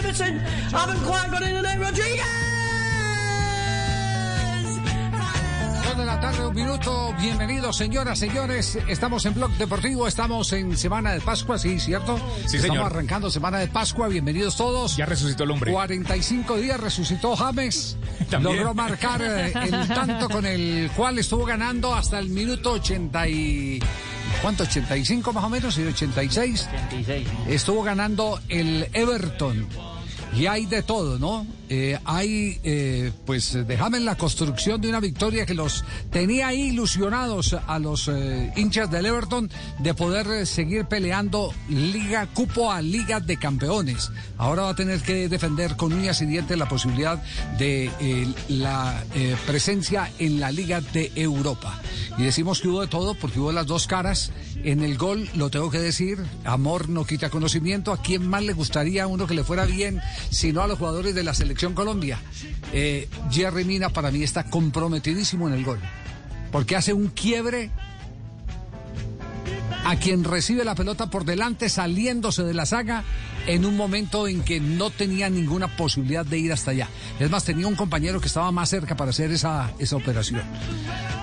In Everton. Haven't quite got in the name Rodriguez. Dos de la tarde, un minuto. Bienvenidos, señoras, señores. Estamos en Blog Deportivo, estamos en Semana de Pascua, sí, ¿cierto? Sí, Estamos señor. arrancando Semana de Pascua. Bienvenidos todos. Ya resucitó el hombre. 45 días resucitó James. También. Logró marcar eh, el tanto con el cual estuvo ganando hasta el minuto 80 y... ¿Cuánto? ¿85 más o menos? ¿Y 86? 86. Estuvo ganando el Everton. Y hay de todo, ¿no? Eh, hay, eh, pues, déjame en la construcción de una victoria que los tenía ilusionados a los eh, hinchas del Everton de poder eh, seguir peleando liga, cupo a Liga de Campeones. Ahora va a tener que defender con uñas y dientes la posibilidad de eh, la eh, presencia en la Liga de Europa. Y decimos que hubo de todo porque hubo las dos caras. En el gol, lo tengo que decir, amor no quita conocimiento. ¿A quién más le gustaría uno que le fuera bien, sino a los jugadores de la selección Colombia? Eh, Jerry Mina para mí está comprometidísimo en el gol. Porque hace un quiebre a quien recibe la pelota por delante saliéndose de la saga en un momento en que no tenía ninguna posibilidad de ir hasta allá. Es más, tenía un compañero que estaba más cerca para hacer esa, esa operación.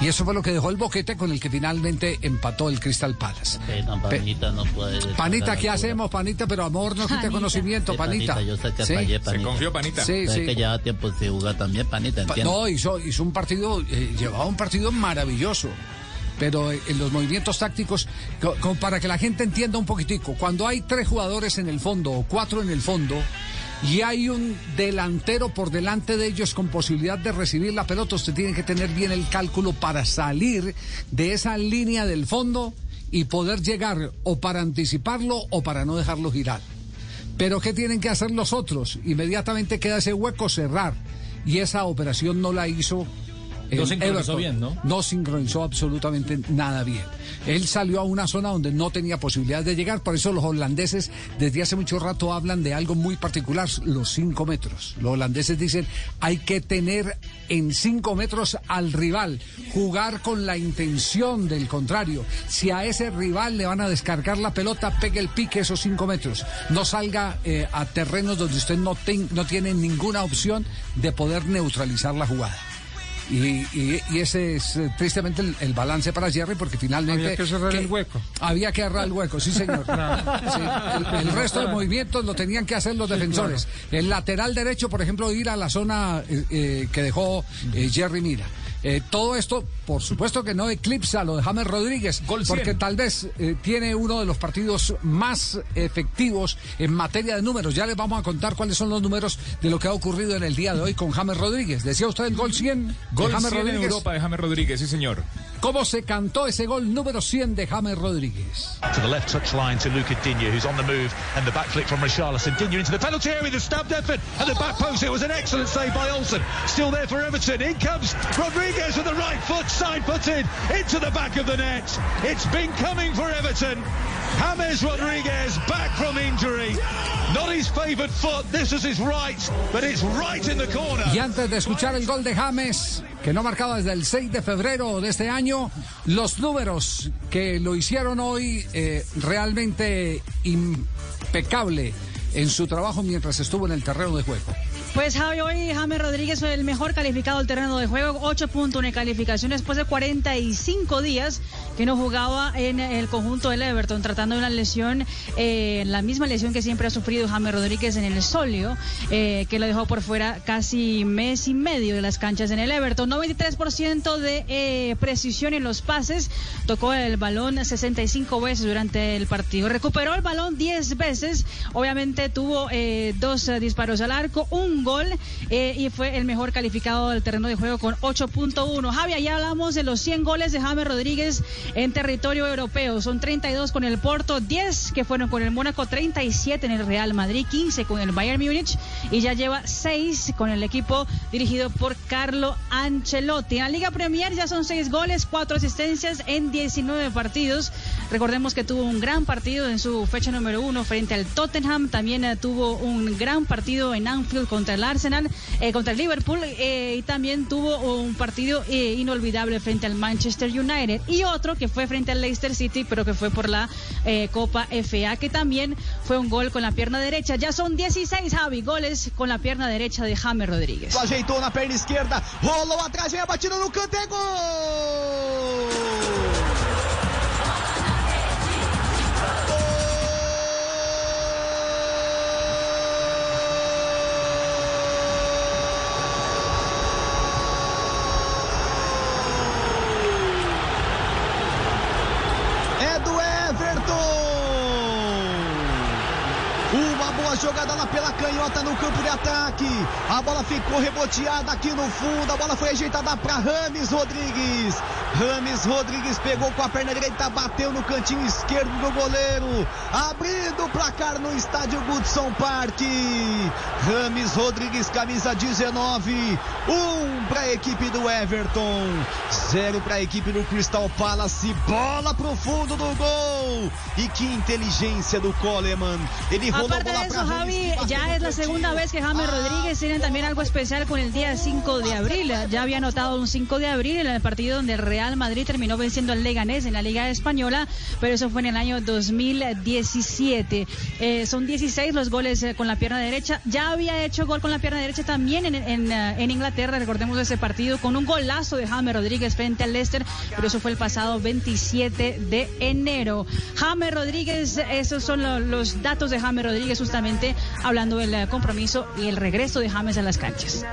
Y eso fue lo que dejó el boquete con el que finalmente empató el Crystal Palace. Pe- panita no puede. Panita, ¿qué hacemos, Panita? Pero amor no quita conocimiento, Sí, Panita. Yo sé que Sí. fallé, Se panita. confió, panita. Sí, Es sí. que lleva tiempo sin jugar también, panita, Pa- entiendo. No, hizo, hizo un partido, eh, llevaba un partido maravilloso. Pero eh, en los movimientos tácticos, co- como para que la gente entienda un poquitico, cuando hay tres jugadores en el fondo o cuatro en el fondo y hay un delantero por delante de ellos con posibilidad de recibir la pelota, usted tiene que tener bien el cálculo para salir de esa línea del fondo y poder llegar o para anticiparlo o para no dejarlo girar. Pero ¿qué tienen que hacer los otros? Inmediatamente queda ese hueco cerrar. Y esa operación no la hizo. No sincronizó Everton. bien, ¿no? No sincronizó absolutamente nada bien. Él salió a una zona donde no tenía posibilidad de llegar, por eso los holandeses desde hace mucho rato hablan de algo muy particular, los cinco metros. Los holandeses dicen, hay que tener en cinco metros al rival, jugar con la intención del contrario. Si a ese rival le van a descargar la pelota, pegue el pique esos cinco metros. No salga eh, a terrenos donde usted no, ten- no tiene ninguna opción de poder neutralizar la jugada. Y, y- y ese es eh, tristemente el, el balance para Jerry porque finalmente... Había que cerrar el hueco. Había que cerrar el hueco, sí señor. Sí, el, el resto de movimientos lo tenían que hacer los defensores. El lateral derecho, por ejemplo, ir a la zona eh, eh, que dejó eh, Jerry Mira. Eh, todo esto, por supuesto que no eclipsa lo de James Rodríguez, Gol porque 100. tal vez eh, tiene uno de los partidos más efectivos en materia de números. Ya les vamos a contar cuáles son los números de lo que ha ocurrido en el día de hoy con James Rodríguez. Decía usted el gol 100 de Gol James 100 en Rodríguez. Europa de James Rodríguez, sí señor. ¿Cómo se cantó ese gol número 100 de James Rodríguez? to the left touchline to Luca Digne, who's on the move, and the back flick from Richarlison. Digne into the penalty area with a stabbed effort, and the back post. It was an excellent save by Olsen. Still there for Everton. In comes Rodriguez with the right foot, side footed, into the back of the net. It's been coming for Everton. James Rodriguez back from injury. Not his favourite foot. This is his right, but it's right in the corner. Y antes de escuchar el gol de James, que no marcaba desde el 6 de febrero de este año, los números que lo hicieron hoy eh, realmente impecable en su trabajo mientras estuvo en el terreno de juego. Pues Javi, hoy James Rodríguez fue el mejor calificado del terreno de juego, 8.1 de calificación después de 45 días que no jugaba en el conjunto del Everton, tratando de una lesión, eh, la misma lesión que siempre ha sufrido James Rodríguez en el solio, eh, que lo dejó por fuera casi mes y medio de las canchas en el Everton. 93% de eh, precisión en los pases, tocó el balón 65 veces durante el partido, recuperó el balón 10 veces, obviamente tuvo eh, dos disparos al arco, un gol eh, y fue el mejor calificado del terreno de juego con 8.1. Javi, ya hablamos de los 100 goles de James Rodríguez en territorio europeo. Son 32 con el Porto, 10 que fueron con el Mónaco, 37 en el Real Madrid, 15 con el Bayern Múnich y ya lleva 6 con el equipo dirigido por Carlo Ancelotti. En la Liga Premier ya son 6 goles, 4 asistencias en 19 partidos. Recordemos que tuvo un gran partido en su fecha número 1 frente al Tottenham. También eh, tuvo un gran partido en Anfield contra el Arsenal, eh, contra el Liverpool. Eh, y también tuvo un partido inolvidable frente al Manchester United. Y otro que fue frente al Leicester City, pero que fue por la Copa FA, que también fue un gol con la pierna derecha. Ya son 16, Javi, goles con la pierna derecha de James Rodríguez. Perna esquerda, rolou atrás, É lá pela canhota no campo de ataque. A bola ficou reboteada aqui no fundo. A bola foi ajeitada para Rames Rodrigues. Rames Rodrigues pegou com a perna direita, bateu no cantinho esquerdo do goleiro. Abrindo o placar no estádio Goodson Park. Rames Rodrigues, camisa 19. Um para a equipe do Everton. Zero para a equipe do Crystal Palace. Bola pro fundo do gol. E que inteligência do Coleman. Ele rolou Aparte bola eso, para Javi, Ya es la segunda vez que James Rodríguez tiene también algo especial con el día 5 de abril. Ya había anotado un 5 de abril en el partido donde el Real Madrid terminó venciendo al Leganés en la Liga Española, pero eso fue en el año 2017. Eh, son 16 los goles eh, con la pierna derecha. Ya había hecho gol con la pierna derecha también en, en, eh, en Inglaterra, recordemos ese partido, con un golazo de James Rodríguez frente al Leicester, pero eso fue el pasado 27 de enero. James Rodríguez, esos son lo- los datos de James Rodríguez, justamente hablando del eh, compromiso y el regreso de James a las canchas.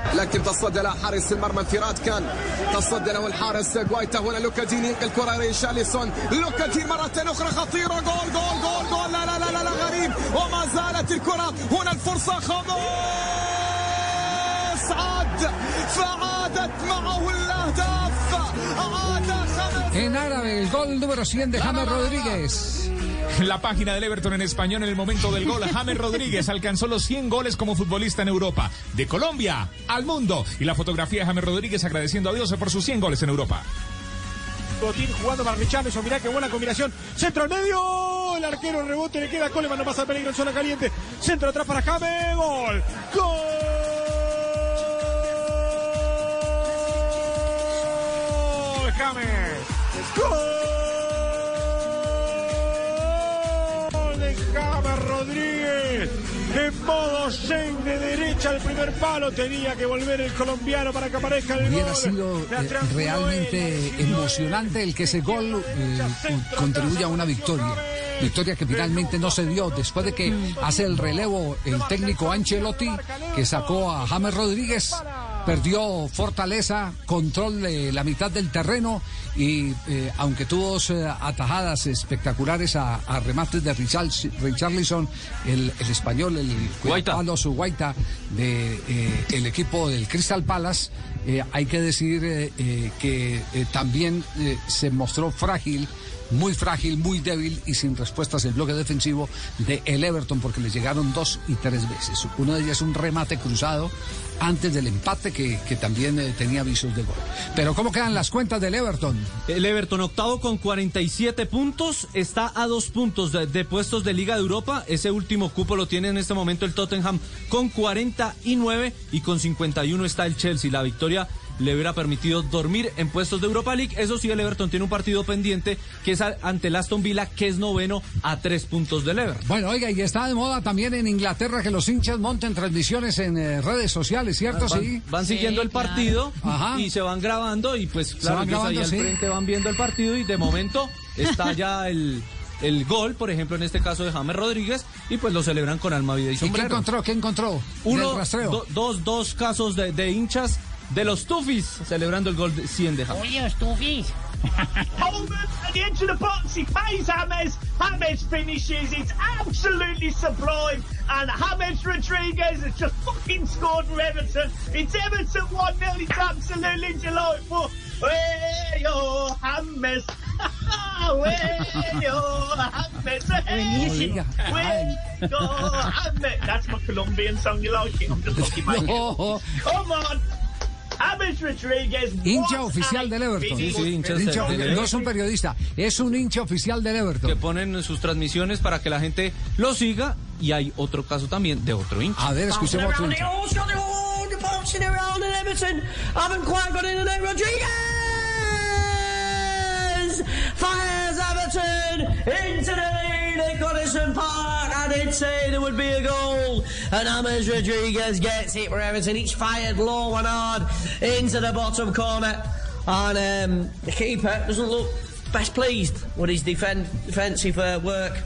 En árabe, el gol número 100 de James Rodríguez. La página del Everton en español en el momento del gol. James Rodríguez alcanzó los 100 goles como futbolista en Europa. De Colombia al mundo. Y la fotografía de James Rodríguez agradeciendo a Dios por sus 100 goles en Europa. Botín jugando para Richarlison, mirá qué buena combinación. Centro al medio, el arquero rebote le queda Coleman, no pasa peligro en zona caliente. Centro atrás para James, gol. Gol, James. Gol En modo zen de derecha al primer palo tenía que volver el colombiano para que aparezca el Hubiera gol. sido eh, realmente emocionante el que ese gol eh, contribuya a una victoria. Victoria que finalmente no se dio después de que hace el relevo el técnico Ancelotti que sacó a James Rodríguez. Perdió fortaleza, control de la mitad del terreno y eh, aunque tuvo dos eh, atajadas espectaculares a, a remates de Richard, Richarlison, el, el español, el. Pablo Guaita de eh, el equipo del Crystal Palace, hay que decir que también se mostró frágil, muy frágil, muy débil y sin respuestas el bloque defensivo de el Everton porque le llegaron dos y tres veces. Uno de ellas un remate cruzado antes del empate que, que también eh, tenía visos de gol. Pero ¿cómo quedan las cuentas del Everton? El Everton octavo con 47 puntos, está a dos puntos de, de puestos de Liga de Europa. Ese último cupo lo tiene en este momento el Tottenham con 49 y con 51 está el Chelsea. La victoria le hubiera permitido dormir en puestos de Europa League. Eso sí, el Everton tiene un partido pendiente que es ante el Aston Villa, que es noveno a tres puntos del Everton. Bueno, oiga, y está de moda también en Inglaterra que los hinchas monten transmisiones en eh, redes sociales, ¿cierto? Van, sí. van siguiendo el partido y se van grabando y pues claro, van ellos ahí al frente van viendo el partido y de momento está ya el, el gol, por ejemplo, en este caso de James Rodríguez y pues lo celebran con alma, vida y ¿Y qué sombrero. encontró? ¿Qué encontró? Uno, do- dos, dos casos de, de hinchas de los Tufis celebrando el gol de 100 de James. Julio Stufis. Holman at the edge of the box. He pays James. James finishes. It's absolutely sublime. And James Rodriguez has just fucking scored for Everton. It's Everton 1 0. It's absolutely delightful. Hey, oh, James. Bueno, James, Buenísimo. Bueno, James. That's my Colombian song. You like it? I'm just looking my No. Come on. James Rodriguez. Hincha oficial del Everton. Sí, sí, hincha Hincha- del no es un periodista, es un hincha oficial del que Everton. ponen sus transmisiones para que la gente lo siga y hay otro caso también de otro hincha. A ver, escuchemos otro hincha. Fires Everton into the at Goodison Park. I did say there would be a goal. And James Rodriguez gets it for Everton. It's fired low and hard into the bottom corner. And um, the keeper doesn't look best pleased with his defend, defensive uh, work.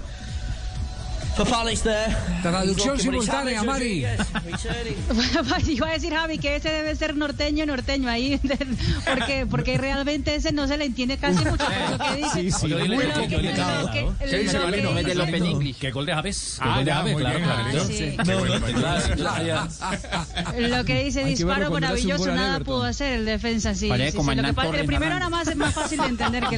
For Palace there. Traducción simultánea, Mari. Iba a decir Javi que ese debe ser norteño, norteño ahí, porque porque realmente ese no se le entiende casi mucho pero lo que dice. Sí, sí, que- ¿no? lo ¿Qué dice dice- Es del Open English. ¿Qué gol de Javes? Ah, muy bien, claro. Lo que dice disparo maravilloso, nada pudo hacer el defensa. Sí, Parece sí, sí. como Lo que Hernán pasa es que el primero nada más es más fácil de entender que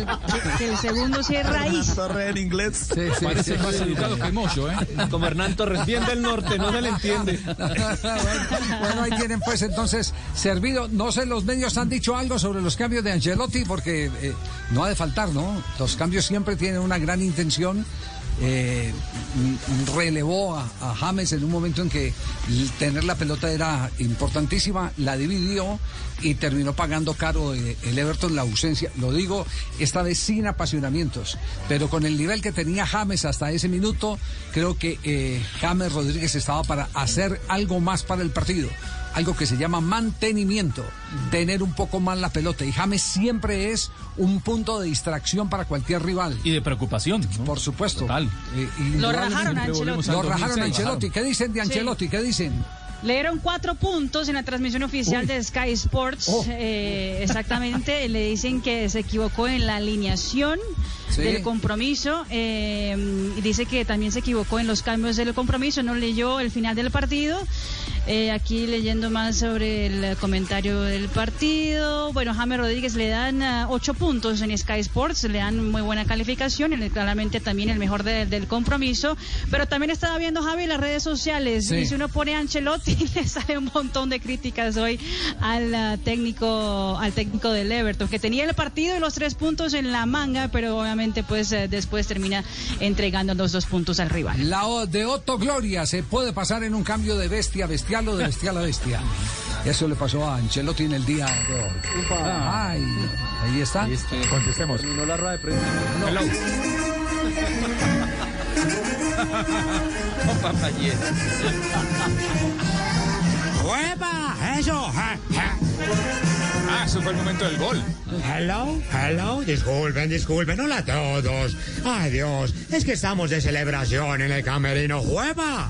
el, segundo sí es raíz. En inglés. Parece más educado que ¿eh? Como Hernán Torres, bien del norte, no se le entiende. bueno, ahí tienen pues entonces servido. No sé, los medios han dicho algo sobre los cambios de Ancelotti porque eh, no ha de faltar, ¿no? Los cambios siempre tienen una gran intención. Eh, relevó a, James en un momento en que tener la pelota era importantísima, la dividió y terminó pagando caro eh, el Everton la ausencia. Lo digo esta vez sin apasionamientos, pero con el nivel que tenía James hasta ese minuto, creo que eh, James Rodríguez estaba para hacer algo más para el partido. Algo que se llama mantenimiento, tener un poco más la pelota. Y James siempre es un punto de distracción para cualquier rival. Y de preocupación. ¿no? Por supuesto. Total. Eh, Lo indudablemente. rajaron a Ancelotti. Lo rajaron a 2006. Ancelotti. ¿Qué dicen de Ancelotti? ¿Qué dicen? Le dieron cuatro puntos en la transmisión oficial Uy. de Sky Sports. Oh. Eh, exactamente, le dicen que se equivocó en la alineación Sí. del compromiso. eh, y dice que también se equivocó en los cambios del compromiso, no leyó el final del partido. Eh, aquí leyendo más sobre el comentario del partido. Bueno, James Rodríguez le dan ah, ocho puntos en Sky Sports, le dan muy buena calificación, y claramente también el mejor de- del compromiso. Pero también estaba viendo Javi las redes sociales Sí. y si uno pone a Ancelotti le sale un montón de críticas hoy al ah, técnico al técnico del Everton que tenía el partido y los tres puntos en la manga, pero obviamente pues eh, después termina entregando los dos puntos al rival. La O de Otto Gloria se puede pasar en un cambio de bestia bestial o de bestial a bestia. Eso le pasó a Ancelotti en el día de hoy. Ay, ahí está. Contestemos. Terminó la rueda de prensa. Hello. Con papayera. ¡Huepa! ¡Eso! Ah, eso fue el momento del gol. Hello, hello, disculpen, disculpen, hola a todos. Ay Dios, es que estamos de celebración en el camerino. ¡Huepa!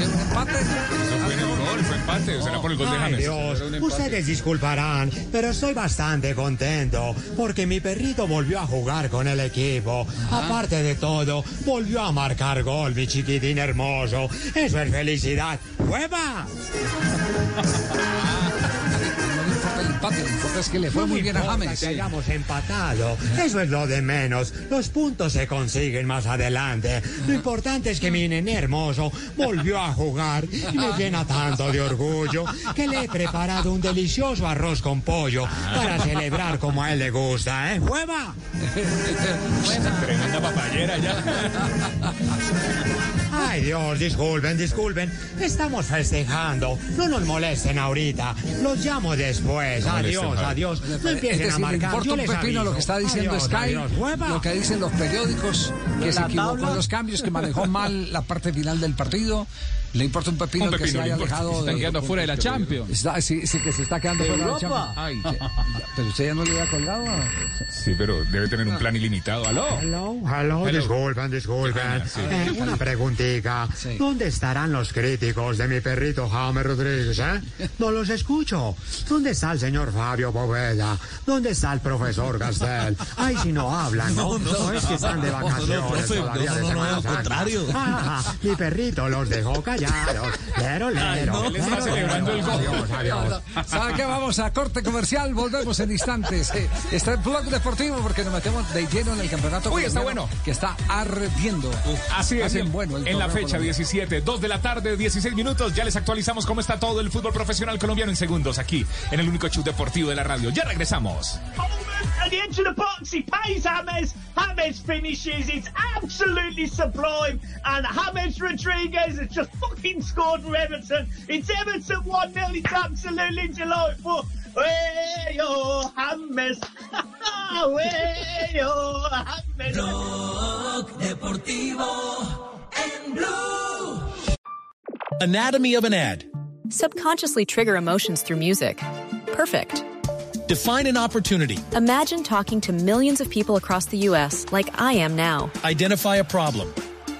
¿No queda un empate? Eso fue en el gol, fue empate. Será por el gol de Ay James. Dios, ustedes disculparán, pero estoy bastante contento porque mi perrito volvió a jugar con el equipo. Aparte de todo, volvió a marcar gol, mi chiquitín hermoso. Eso es felicidad. ¡Huepa! empate, lo es que le fue No muy bien a James. que hayamos empatado. Eso es lo de menos. Los puntos se consiguen más adelante. Lo importante es que mi nene hermoso volvió a jugar y me llena tanto de orgullo que le he preparado un delicioso arroz con pollo para celebrar como a él le gusta, ¿eh? ¡Hueva! Tremenda papayera ya. Ay Dios, disculpen, disculpen. Estamos festejando. No nos molesten ahorita. Los llamo después. No Adiós, adiós. No Es empiecen decir, a le marcar. importa Yo un les pepino lo que está diciendo Adiós, Sky, lo que dicen los periódicos, que ¿De se equivocó en tabla? los cambios, que manejó mal la parte final del partido. Le importa un pepino, Un el que pepino se haya alejado Están de... quedando fuera de la Champions. Está- sí, sí, que se está quedando fuera de la Europa. Champions. Ay, pero usted ya no le había colgado. Sí, pero debe tener un plan ilimitado. ¿Aló? Hello. disculpen, disculpen. Ah, sí. Eh, una preguntita. política. ¿Dónde estarán los críticos de mi perrito Jaime Rodríguez, eh? No los escucho. ¿Dónde está el señor Fabio Poveda? ¿Dónde está el profesor Gastel? Ay, si no hablan, ¿no? No, es que están de vacaciones todavía de Semana Santa. Ah, mi perrito los dejó callados. Lero, lero. Él está lero, celebrando lero. el gol. Adiós, adiós. ¿Sabe qué? Vamos a corte comercial, volvemos en instantes. Eh, Está el blog deportivo porque nos metemos de lleno en el campeonato. Uy, está bueno. Que está ardiendo. Así es, bien en, bueno el en la fecha colombiano. 17, 2 de la tarde, 16 minutos, ya les actualizamos cómo está todo el fútbol profesional colombiano en segundos aquí en el único show deportivo de la radio. Ya regresamos. At the edge of the box, he pays James. James finishes. It's absolutely sublime. And James Rodriguez has just fucking scored for Everton. It's Everton 1 0. It's absolutely delightful. Way yo, James. Way yo, James. Deportivo en Blue. Anatomy of an ad. Subconsciously trigger emotions through music. Perfect. Define an opportunity. Imagine talking to millions of people across the U.S. like I am now. Identify a problem.